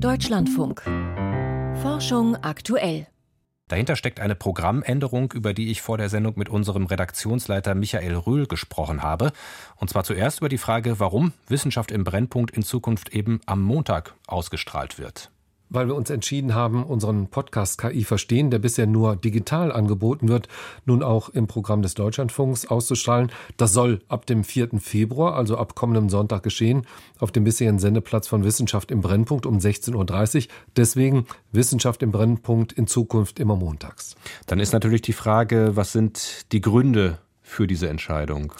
Deutschlandfunk. Forschung aktuell. Dahinter steckt eine Programmänderung, über die ich vor der Sendung mit unserem Redaktionsleiter Michael Röhl gesprochen habe. Und zwar zuerst über die Frage, warum Wissenschaft im Brennpunkt in Zukunft eben am Montag ausgestrahlt wird weil wir uns entschieden haben, unseren Podcast KI verstehen, der bisher nur digital angeboten wird, nun auch im Programm des Deutschlandfunks auszustrahlen. Das soll ab dem 4. Februar, also ab kommendem Sonntag geschehen, auf dem bisherigen Sendeplatz von Wissenschaft im Brennpunkt um 16.30 Uhr. Deswegen Wissenschaft im Brennpunkt in Zukunft immer montags. Dann ist natürlich die Frage, was sind die Gründe für diese Entscheidung?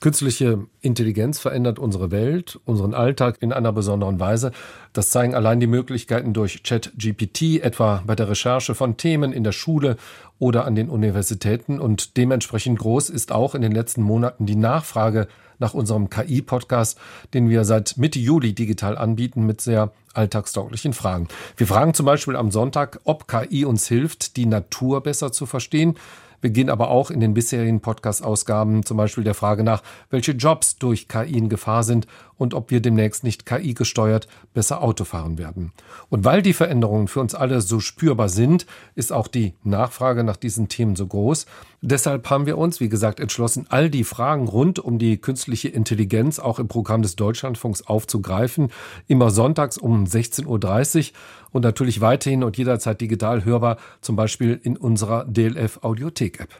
Künstliche Intelligenz verändert unsere Welt, unseren Alltag in einer besonderen Weise. Das zeigen allein die Möglichkeiten durch ChatGPT, etwa bei der Recherche von Themen in der Schule oder an den Universitäten. Und dementsprechend groß ist auch in den letzten Monaten die Nachfrage nach unserem KI-Podcast, den wir seit Mitte Juli digital anbieten mit sehr alltagstauglichen Fragen. Wir fragen zum Beispiel am Sonntag, ob KI uns hilft, die Natur besser zu verstehen. Wir gehen aber auch in den bisherigen Podcast-Ausgaben zum Beispiel der Frage nach, welche Jobs durch KI in Gefahr sind und ob wir demnächst nicht KI gesteuert besser Auto fahren werden. Und weil die Veränderungen für uns alle so spürbar sind, ist auch die Nachfrage nach diesen Themen so groß. Deshalb haben wir uns, wie gesagt, entschlossen, all die Fragen rund um die künstliche Intelligenz auch im Programm des Deutschlandfunks aufzugreifen. Immer sonntags um 16.30 Uhr und natürlich weiterhin und jederzeit digital hörbar, zum Beispiel in unserer DLF Audiothek App.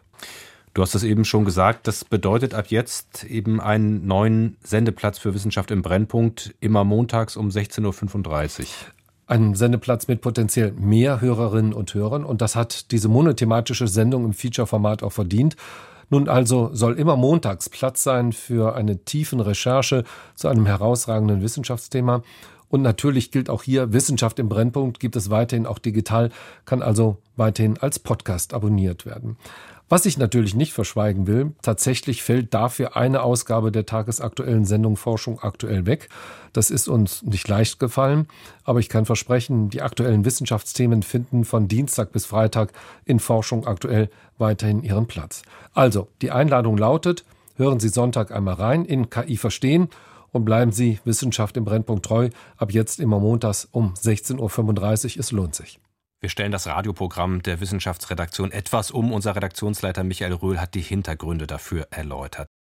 Du hast es eben schon gesagt, das bedeutet ab jetzt eben einen neuen Sendeplatz für Wissenschaft im Brennpunkt, immer montags um 16.35 Uhr. Ein Sendeplatz mit potenziell mehr Hörerinnen und Hörern und das hat diese monothematische Sendung im Feature-Format auch verdient. Nun also soll immer montags Platz sein für eine tiefen Recherche zu einem herausragenden Wissenschaftsthema. Und natürlich gilt auch hier, Wissenschaft im Brennpunkt gibt es weiterhin auch digital, kann also weiterhin als Podcast abonniert werden. Was ich natürlich nicht verschweigen will, tatsächlich fällt dafür eine Ausgabe der tagesaktuellen Sendung Forschung aktuell weg. Das ist uns nicht leicht gefallen, aber ich kann versprechen, die aktuellen Wissenschaftsthemen finden von Dienstag bis Freitag in Forschung aktuell weiterhin ihren Platz. Also, die Einladung lautet, hören Sie Sonntag einmal rein in KI verstehen und bleiben Sie Wissenschaft im Brennpunkt treu. Ab jetzt immer montags um 16.35 Uhr. Es lohnt sich. Wir stellen das Radioprogramm der Wissenschaftsredaktion etwas um. Unser Redaktionsleiter Michael Röhl hat die Hintergründe dafür erläutert.